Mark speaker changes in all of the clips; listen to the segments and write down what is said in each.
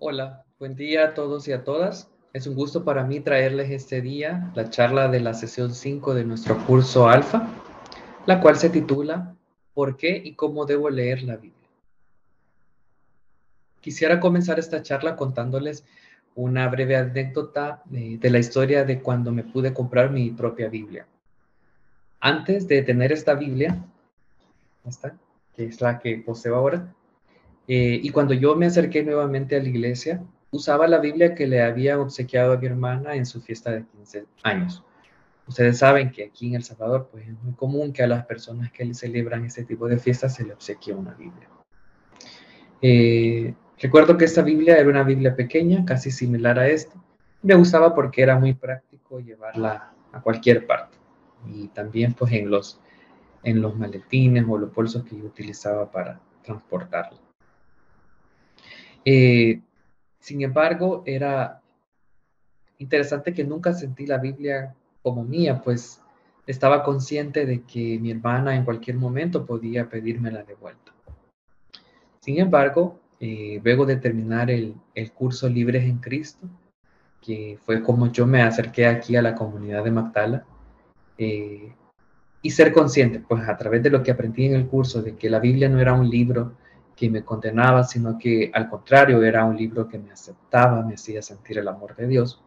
Speaker 1: Hola, buen día a todos y a todas. Es un gusto para mí traerles este día la charla de la sesión 5 de nuestro curso Alfa, la cual se titula ¿Por qué y cómo debo leer la Biblia? Quisiera comenzar esta charla contándoles una breve anécdota de, de la historia de cuando me pude comprar mi propia Biblia. Antes de tener esta Biblia, esta, que es la que poseo ahora, eh, y cuando yo me acerqué nuevamente a la iglesia, usaba la Biblia que le había obsequiado a mi hermana en su fiesta de 15 años. Ustedes saben que aquí en El Salvador pues, es muy común que a las personas que celebran este tipo de fiestas se le obsequie una Biblia. Eh, recuerdo que esta Biblia era una Biblia pequeña, casi similar a esta. Me gustaba porque era muy práctico llevarla a cualquier parte. Y también pues en los, en los maletines o los bolsos que yo utilizaba para transportarla. Eh, sin embargo, era interesante que nunca sentí la Biblia como mía, pues estaba consciente de que mi hermana en cualquier momento podía pedírmela de vuelta. Sin embargo, eh, luego de terminar el, curso Libres en Cristo, que fue como yo me acerqué aquí a la comunidad de Magdala, eh, y ser consciente, pues a través de lo que aprendí en el curso, de que la Biblia no era un libro que me condenaba, sino que al contrario era un libro que me aceptaba, me hacía sentir el amor de Dios,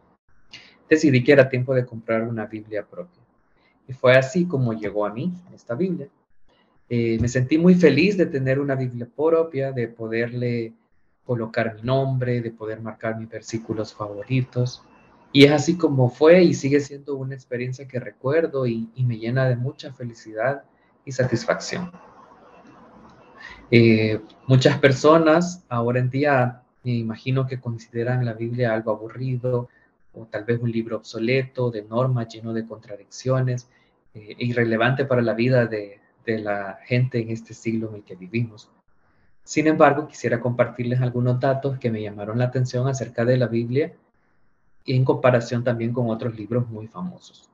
Speaker 1: decidí que era tiempo de comprar una Biblia propia. Y fue así como llegó a mí esta Biblia. Eh, me sentí muy feliz de tener una Biblia propia, de poderle colocar mi nombre, de poder marcar mis versículos favoritos. Y es así como fue y sigue siendo una experiencia que recuerdo y me llena de mucha felicidad y satisfacción. Eh, muchas personas ahora en día me imagino que consideran la Biblia algo aburrido o tal vez un libro obsoleto, de normas, lleno de contradicciones, eh, e irrelevante para la vida de, de la gente en este siglo en el que vivimos. Sin embargo, quisiera compartirles algunos datos que me llamaron la atención acerca de la Biblia y en comparación también con otros libros muy famosos.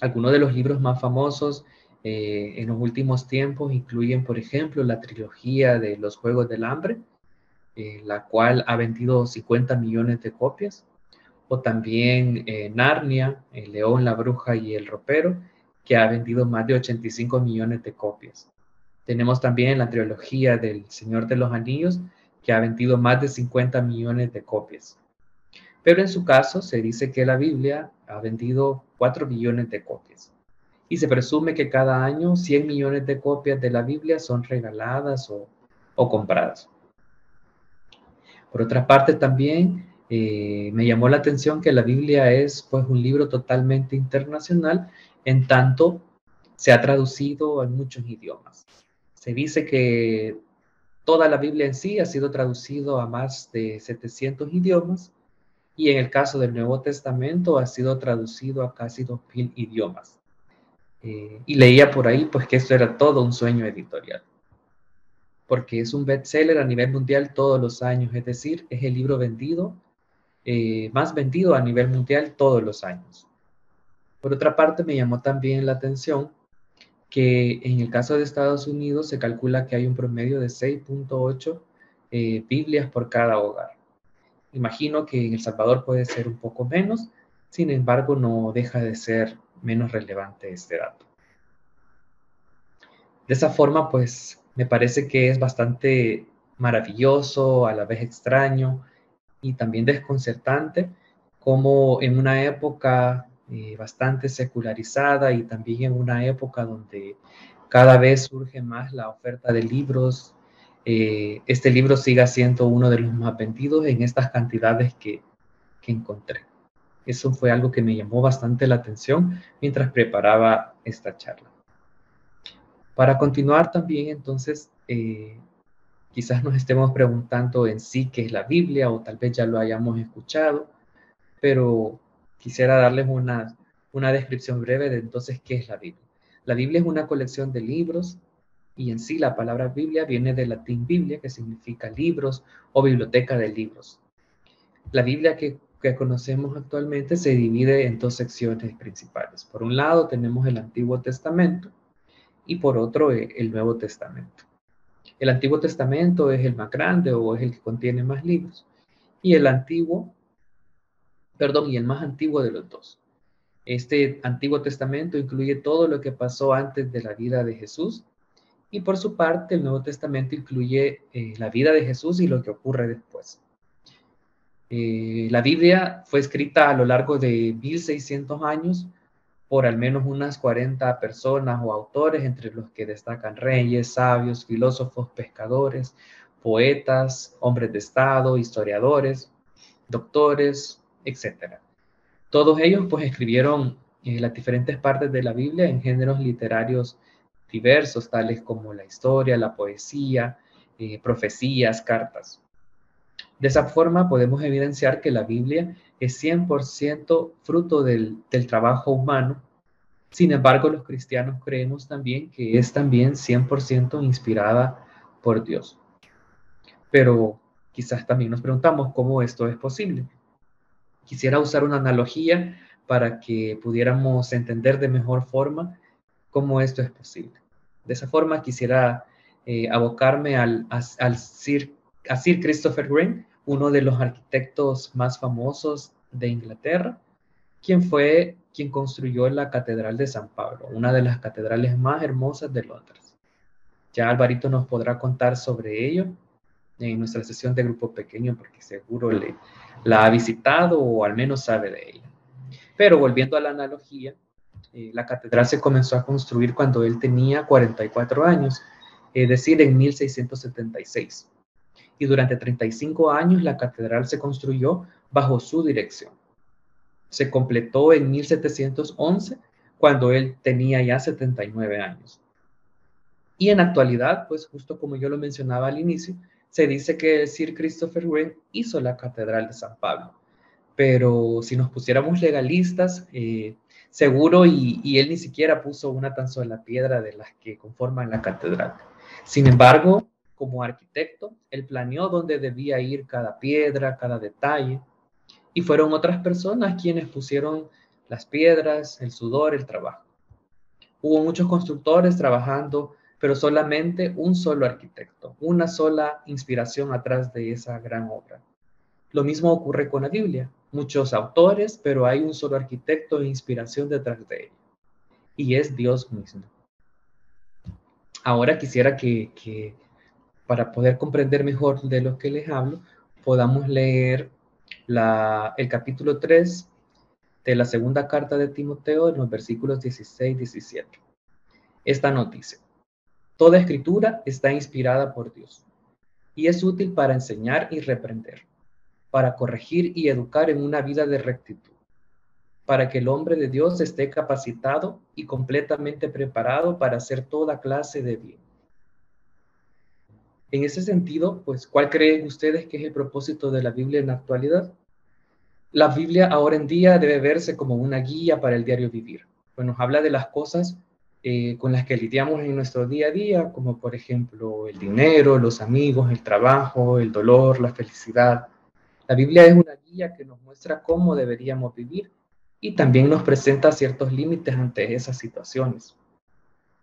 Speaker 1: Algunos de los libros más famosos eh, en los últimos tiempos incluyen, por ejemplo, la trilogía de los Juegos del Hambre, eh, la cual ha vendido 50 millones de copias, o también eh, Narnia, El León, la Bruja y el Ropero, que ha vendido más de 85 millones de copias. Tenemos también la trilogía del Señor de los Anillos, que ha vendido más de 50 millones de copias. Pero en su caso se dice que la Biblia ha vendido 4 millones de copias y se presume que cada año 100 millones de copias de la Biblia son regaladas o, compradas. Por otra parte, también eh, me llamó la atención que la Biblia es pues, un libro totalmente internacional, en tanto se ha traducido en muchos idiomas. Se dice que toda la Biblia en sí ha sido traducido a más de 700 idiomas y en el caso del Nuevo Testamento ha sido traducido a casi 2.000 idiomas. Eh, y leía por ahí pues que esto era todo un sueño editorial, porque es un bestseller a nivel mundial todos los años, es decir, es el libro vendido, eh, más vendido a nivel mundial todos los años. Por otra parte, me llamó también la atención que en el caso de Estados Unidos se calcula que hay un promedio de 6.8 eh, Biblias por cada hogar. Imagino que en El Salvador puede ser un poco menos, sin embargo no deja de ser menos relevante este dato. De esa forma, pues me parece que es bastante maravilloso, a la vez extraño y también desconcertante, como en una época eh, bastante secularizada y también en una época donde cada vez surge más la oferta de libros, eh, este libro siga siendo uno de los más vendidos en estas cantidades que encontré. Eso fue algo que me llamó bastante la atención mientras preparaba esta charla. Para continuar también, entonces, eh, quizás nos estemos preguntando en sí qué es la Biblia o tal vez ya lo hayamos escuchado, pero quisiera darles una, una descripción breve de entonces qué es la Biblia. La Biblia es una colección de libros y en sí la palabra Biblia viene del latín Biblia, que significa libros o biblioteca de libros. La Biblia que que conocemos actualmente se divide en dos secciones principales. Por un lado tenemos el Antiguo Testamento y por otro eh, el Nuevo Testamento. El Antiguo Testamento es el más grande o es el que contiene más libros y el antiguo, perdón, y el más antiguo de los dos. Este Antiguo Testamento incluye todo lo que pasó antes de la vida de Jesús y por su parte el Nuevo Testamento incluye eh, la vida de Jesús y lo que ocurre después. Eh, la Biblia fue escrita a lo largo de 1600 años por al menos unas 40 personas o autores, entre los que destacan reyes, sabios, filósofos, pescadores, poetas, hombres de Estado, historiadores, doctores, etc. Todos ellos pues escribieron eh, las diferentes partes de la Biblia en géneros literarios diversos, tales como la historia, la poesía, eh, profecías, cartas. De esa forma podemos evidenciar que la Biblia es 100% fruto del, del trabajo humano. Sin embargo, los cristianos creemos también que es también 100% inspirada por Dios. Pero quizás también nos preguntamos cómo esto es posible. Quisiera usar una analogía para que pudiéramos entender de mejor forma cómo esto es posible. De esa forma quisiera eh, abocarme al, al Sir, Sir Christopher Wren, uno de los arquitectos más famosos de Inglaterra, quien fue quien construyó la Catedral de San Pablo, una de las catedrales más hermosas de Londres. Ya Alvarito nos podrá contar sobre ello en nuestra sesión de grupo pequeño, porque seguro le, la ha visitado o al menos sabe de ella. Pero volviendo a la analogía, eh, la catedral se comenzó a construir cuando él tenía 44 años, es decir, en 1676. Y durante 35 años la catedral se construyó bajo su dirección. Se completó en 1711, cuando él tenía ya 79 años. Y en actualidad, pues justo como yo lo mencionaba al inicio, se dice que Sir Christopher Wren hizo la Catedral de San Pablo. Pero si nos pusiéramos legalistas, eh, seguro y, él ni siquiera puso una tan sola piedra de las que conforman la catedral. Sin embargo, como arquitecto, él planeó dónde debía ir cada piedra, cada detalle, y fueron otras personas quienes pusieron las piedras, el sudor, el trabajo. Hubo muchos constructores trabajando pero solamente un solo arquitecto, una sola inspiración atrás de esa gran obra. Lo mismo ocurre con la Biblia. Muchos autores, pero hay un solo arquitecto e inspiración detrás de ella. Y es Dios mismo. Ahora quisiera que, para poder comprender mejor de lo que les hablo, podamos leer el capítulo 3 de la segunda carta de Timoteo en los versículos 16 y 17. Esta noticia. Toda escritura está inspirada por Dios y es útil para enseñar y reprender, para corregir y educar en una vida de rectitud, para que el hombre de Dios esté capacitado y completamente preparado para hacer toda clase de bien. En ese sentido, pues, ¿cuál creen ustedes que es el propósito de la Biblia en la actualidad? La Biblia ahora en día debe verse como una guía para el diario vivir, pues nos habla de las cosas eh, con las que lidiamos en nuestro día a día, como por ejemplo el dinero, los amigos, el trabajo, el dolor, la felicidad. La Biblia es una guía que nos muestra cómo deberíamos vivir y también nos presenta ciertos límites ante esas situaciones.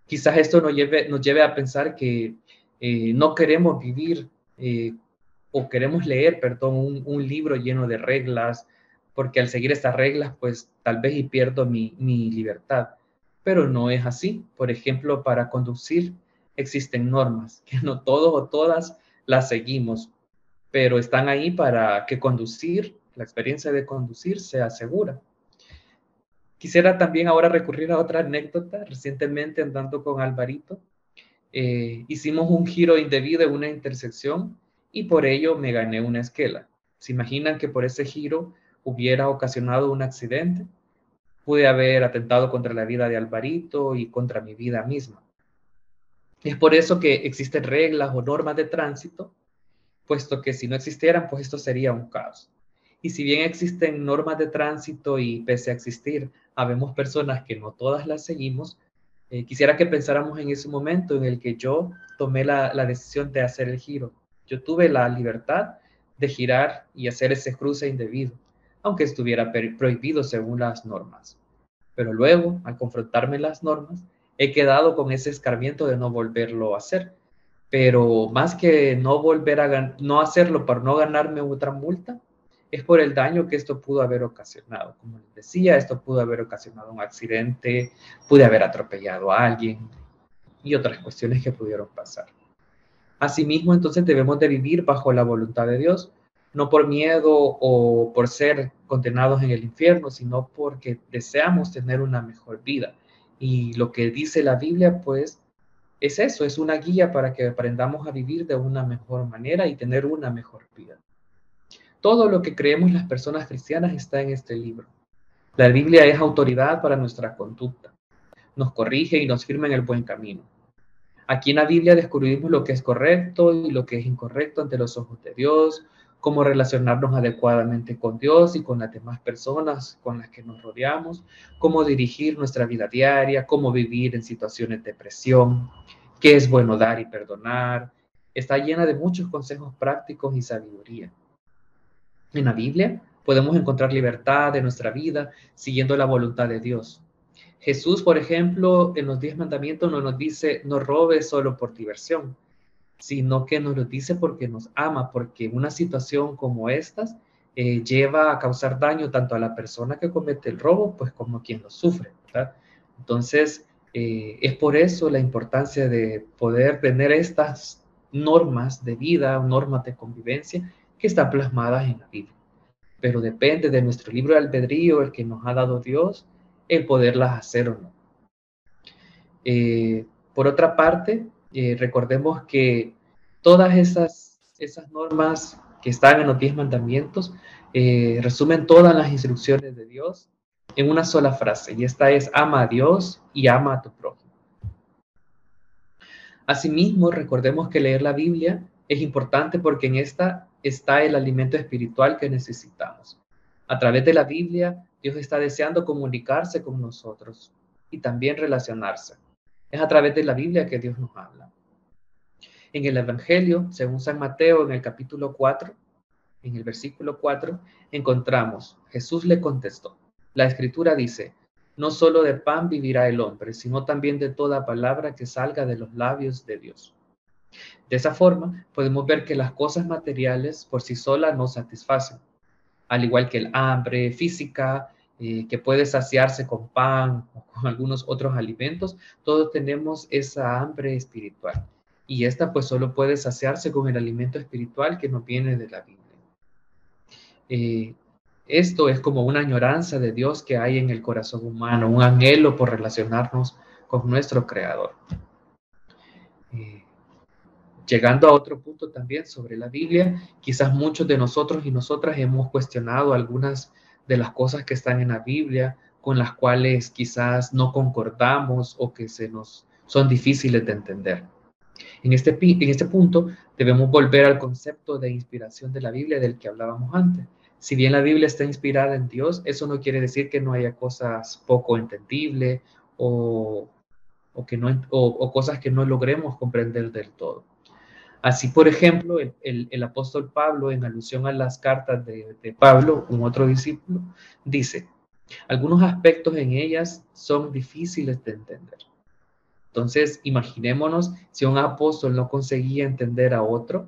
Speaker 1: Quizás esto nos lleve, nos lleve a pensar que eh, no queremos vivir eh, o queremos leer, perdón, un, un, libro lleno de reglas, porque al seguir estas reglas, pues tal vez y pierdo mi, mi libertad pero no es así. Por ejemplo, para conducir existen normas que no todos o todas las seguimos, pero están ahí para que conducir, la experiencia de conducir sea segura. Quisiera también ahora recurrir a otra anécdota. Recientemente andando con Alvarito, eh, hicimos un giro indebido en una intersección y por ello me gané una esquela. ¿Se imaginan que por ese giro hubiera ocasionado un accidente? pude haber atentado contra la vida de Alvarito y contra mi vida misma. Es por eso que existen reglas o normas de tránsito, puesto que si no existieran, pues esto sería un caos. Y si bien existen normas de tránsito y pese a existir, habemos personas que no todas las seguimos, eh, quisiera que pensáramos en ese momento en el que yo tomé la, la decisión de hacer el giro. Yo tuve la libertad de girar y hacer ese cruce indebido aunque estuviera prohibido según las normas. Pero luego, al confrontarme las normas, he quedado con ese escarmiento de no volverlo a hacer. Pero más que no volver a no hacerlo para no ganarme otra multa, es por el daño que esto pudo haber ocasionado. Como les decía, esto pudo haber ocasionado un accidente, pude haber atropellado a alguien y otras cuestiones que pudieron pasar. Asimismo, entonces debemos de vivir bajo la voluntad de Dios, no por miedo o por ser condenados en el infierno, sino porque deseamos tener una mejor vida. Y lo que dice la Biblia, pues, es eso, es una guía para que aprendamos a vivir de una mejor manera y tener una mejor vida. Todo lo que creemos las personas cristianas está en este libro. La Biblia es autoridad para nuestra conducta. Nos corrige y nos firma en el buen camino. Aquí en la Biblia descubrimos lo que es correcto y lo que es incorrecto ante los ojos de Dios, cómo relacionarnos adecuadamente con Dios y con las demás personas con las que nos rodeamos, cómo dirigir nuestra vida diaria, cómo vivir en situaciones de presión, qué es bueno dar y perdonar. Está llena de muchos consejos prácticos y sabiduría. En la Biblia podemos encontrar libertad de nuestra vida siguiendo la voluntad de Dios. Jesús, por ejemplo, en los diez mandamientos no nos dice, no robes solo por diversión, sino que nos lo dice porque nos ama, porque una situación como estas eh, lleva a causar daño tanto a la persona que comete el robo, pues como a quien lo sufre. Entonces, eh, es por eso la importancia de poder tener estas normas de vida, normas de convivencia que están plasmadas en la Biblia. Pero depende de nuestro libro de albedrío, el que nos ha dado Dios, el poderlas hacer o no. Eh, por otra parte, eh, recordemos que todas esas, esas normas que están en los diez mandamientos eh, resumen todas las instrucciones de Dios en una sola frase, y esta es ama a Dios y ama a tu prójimo. Asimismo, recordemos que leer la Biblia es importante porque en esta está el alimento espiritual que necesitamos. A través de la Biblia Dios está deseando comunicarse con nosotros y también relacionarse. Es a través de la Biblia que Dios nos habla. En el Evangelio, según San Mateo, en el capítulo 4, en el versículo 4, encontramos, Jesús le contestó, la escritura dice, no solo de pan vivirá el hombre, sino también de toda palabra que salga de los labios de Dios. De esa forma, podemos ver que las cosas materiales por sí solas no satisfacen al igual que el hambre física, eh, que puede saciarse con pan o con algunos otros alimentos, todos tenemos esa hambre espiritual. Y esta pues solo puede saciarse con el alimento espiritual que nos viene de la Biblia. Eh, esto es como una añoranza de Dios que hay en el corazón humano, un anhelo por relacionarnos con nuestro Creador. Llegando a otro punto también sobre la Biblia, quizás muchos de nosotros y nosotras hemos cuestionado algunas de las cosas que están en la Biblia, con las cuales quizás no concordamos o que se nos son difíciles de entender. En este, en este punto debemos volver al concepto de inspiración de la Biblia del que hablábamos antes. Si bien la Biblia está inspirada en Dios, eso no quiere decir que no haya cosas poco entendibles o, o que no, o cosas que no logremos comprender del todo. Así, por ejemplo, el, apóstol Pablo, en alusión a las cartas de, Pablo, un otro discípulo, dice, algunos aspectos en ellas son difíciles de entender. Entonces, imaginémonos si un apóstol no conseguía entender a otro,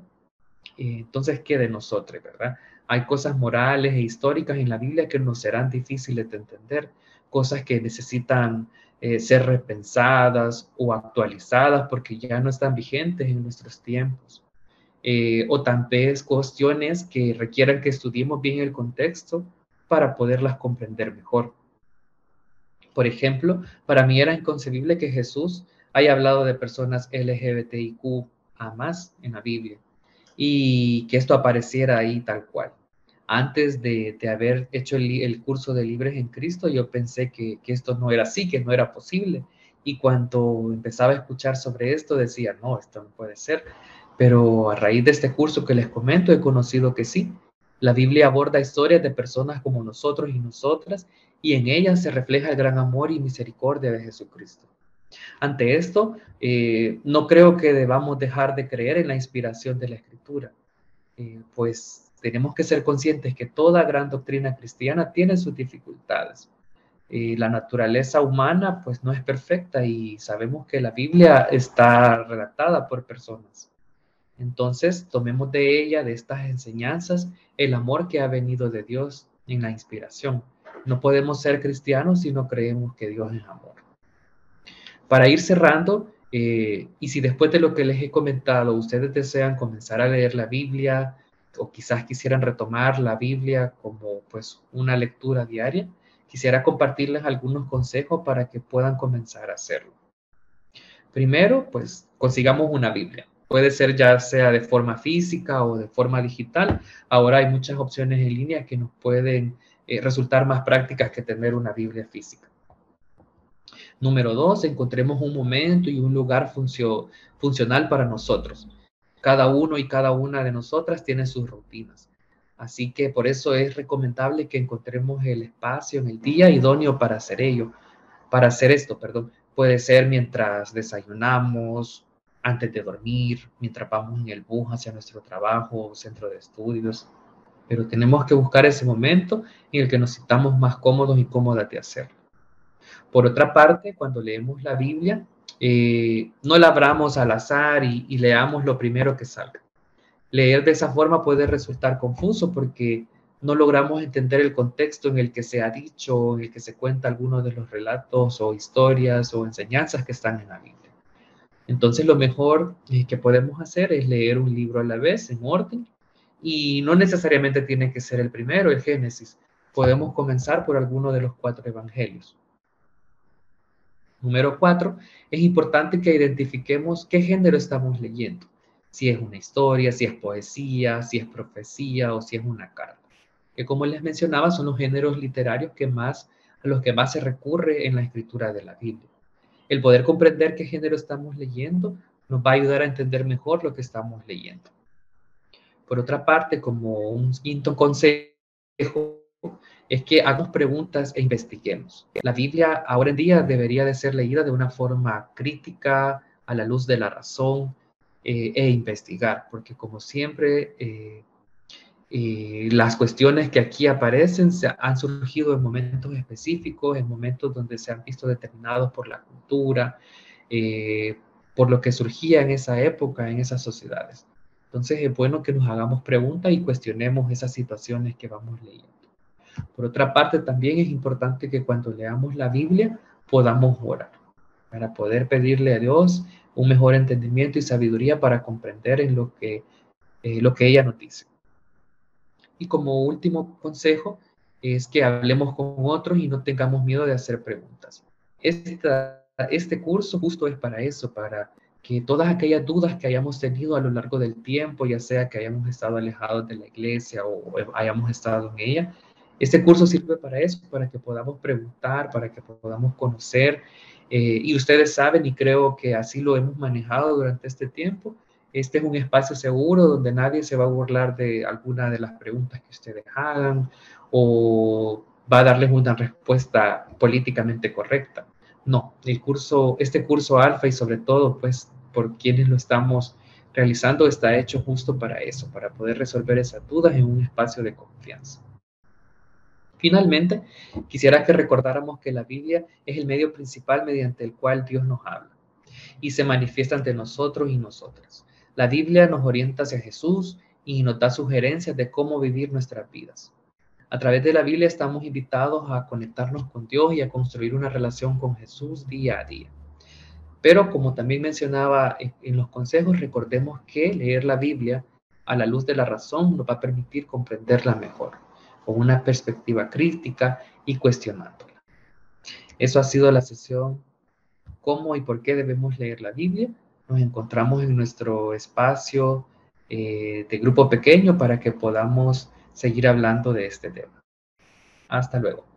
Speaker 1: eh, entonces, ¿qué de nosotros, verdad? Hay cosas morales e históricas en la Biblia que nos serán difíciles de entender, cosas que necesitan eh, ser repensadas o actualizadas porque ya no están vigentes en nuestros tiempos. Eh, o tal vez cuestiones que requieran que estudiemos bien el contexto para poderlas comprender mejor. Por ejemplo, para mí era inconcebible que Jesús haya hablado de personas LGBTIQ a más en la Biblia y que esto apareciera ahí tal cual antes de, haber hecho el, curso de Libres en Cristo, yo pensé que, esto no era así, que no era posible. Y cuando empezaba a escuchar sobre esto, decía, no, esto no puede ser. Pero a raíz de este curso que les comento, he conocido que sí. La Biblia aborda historias de personas como nosotros y nosotras, y en ellas se refleja el gran amor y misericordia de Jesucristo. Ante esto, eh, no creo que debamos dejar de creer en la inspiración de la Escritura, eh, pues tenemos que ser conscientes que toda gran doctrina cristiana tiene sus dificultades. Y la naturaleza humana pues no es perfecta y sabemos que la Biblia está redactada por personas. Entonces, tomemos de ella, de estas enseñanzas, el amor que ha venido de Dios en la inspiración. No podemos ser cristianos si no creemos que Dios es amor. Para ir cerrando, eh, y si después de lo que les he comentado, ustedes desean comenzar a leer la Biblia o quizás quisieran retomar la Biblia como pues una lectura diaria, quisiera compartirles algunos consejos para que puedan comenzar a hacerlo. Primero, pues consigamos una Biblia. Puede ser ya sea de forma física o de forma digital. Ahora hay muchas opciones en línea que nos pueden eh, resultar más prácticas que tener una Biblia física. Número dos, encontremos un momento y un lugar funcional para nosotros. Cada uno y cada una de nosotras tiene sus rutinas. Así que por eso es recomendable que encontremos el espacio en el día idóneo para hacer ello, para hacer esto, perdón. Puede ser mientras desayunamos, antes de dormir, mientras vamos en el bus hacia nuestro trabajo centro de estudios. Pero tenemos que buscar ese momento en el que nos sintamos más cómodos y cómodas de hacerlo. Por otra parte, cuando leemos la Biblia, eh, no la abramos al azar y, y, leamos lo primero que salga. Leer de esa forma puede resultar confuso porque no logramos entender el contexto en el que se ha dicho, en el que se cuenta algunos de los relatos o historias o enseñanzas que están en la Biblia. Entonces lo mejor eh, que podemos hacer es leer un libro a la vez en orden y no necesariamente tiene que ser el primero, el Génesis. Podemos comenzar por alguno de los cuatro evangelios. Número cuatro, es importante que identifiquemos qué género estamos leyendo. Si es una historia, si es poesía, si es profecía o si es una carta. Que como les mencionaba, son los géneros literarios que más, a los que más se recurre en la escritura de la Biblia. El poder comprender qué género estamos leyendo nos va a ayudar a entender mejor lo que estamos leyendo. Por otra parte, como un quinto consejo, es que hagamos preguntas e investiguemos. La Biblia ahora en día debería de ser leída de una forma crítica, a la luz de la razón eh, e investigar, porque como siempre, eh, eh, las cuestiones que aquí aparecen se han surgido en momentos específicos, en momentos donde se han visto determinados por la cultura, por lo que surgía en esa época, en esas sociedades. Entonces es bueno que nos hagamos preguntas y cuestionemos esas situaciones que vamos leyendo. Por otra parte, también es importante que cuando leamos la Biblia podamos orar para poder pedirle a Dios un mejor entendimiento y sabiduría para comprender en lo que, eh, lo que ella nos dice. Y como último consejo es que hablemos con otros y no tengamos miedo de hacer preguntas. este curso justo es para eso, para que todas aquellas dudas que hayamos tenido a lo largo del tiempo, ya sea que hayamos estado alejados de la iglesia o hayamos estado en ella, este curso sirve para eso, para que podamos preguntar, para que podamos conocer. Eh, y ustedes saben, y creo que así lo hemos manejado durante este tiempo, este es un espacio seguro donde nadie se va a burlar de alguna de las preguntas que ustedes hagan o va a darles una respuesta políticamente correcta. No, el curso, este curso alfa y sobre todo, pues, por quienes lo estamos realizando, está hecho justo para eso, para poder resolver esas dudas en un espacio de confianza. Finalmente, quisiera que recordáramos que la Biblia es el medio principal mediante el cual Dios nos habla y se manifiesta ante nosotros y nosotras. La Biblia nos orienta hacia Jesús y nos da sugerencias de cómo vivir nuestras vidas. A través de la Biblia estamos invitados a conectarnos con Dios y a construir una relación con Jesús día a día. Pero como también mencionaba en los consejos, recordemos que leer la Biblia a la luz de la razón nos va a permitir comprenderla mejor con una perspectiva crítica y cuestionándola. Eso ha sido la sesión cómo y por qué debemos leer la Biblia. Nos encontramos en nuestro espacio eh, de grupo pequeño para que podamos seguir hablando de este tema. Hasta luego.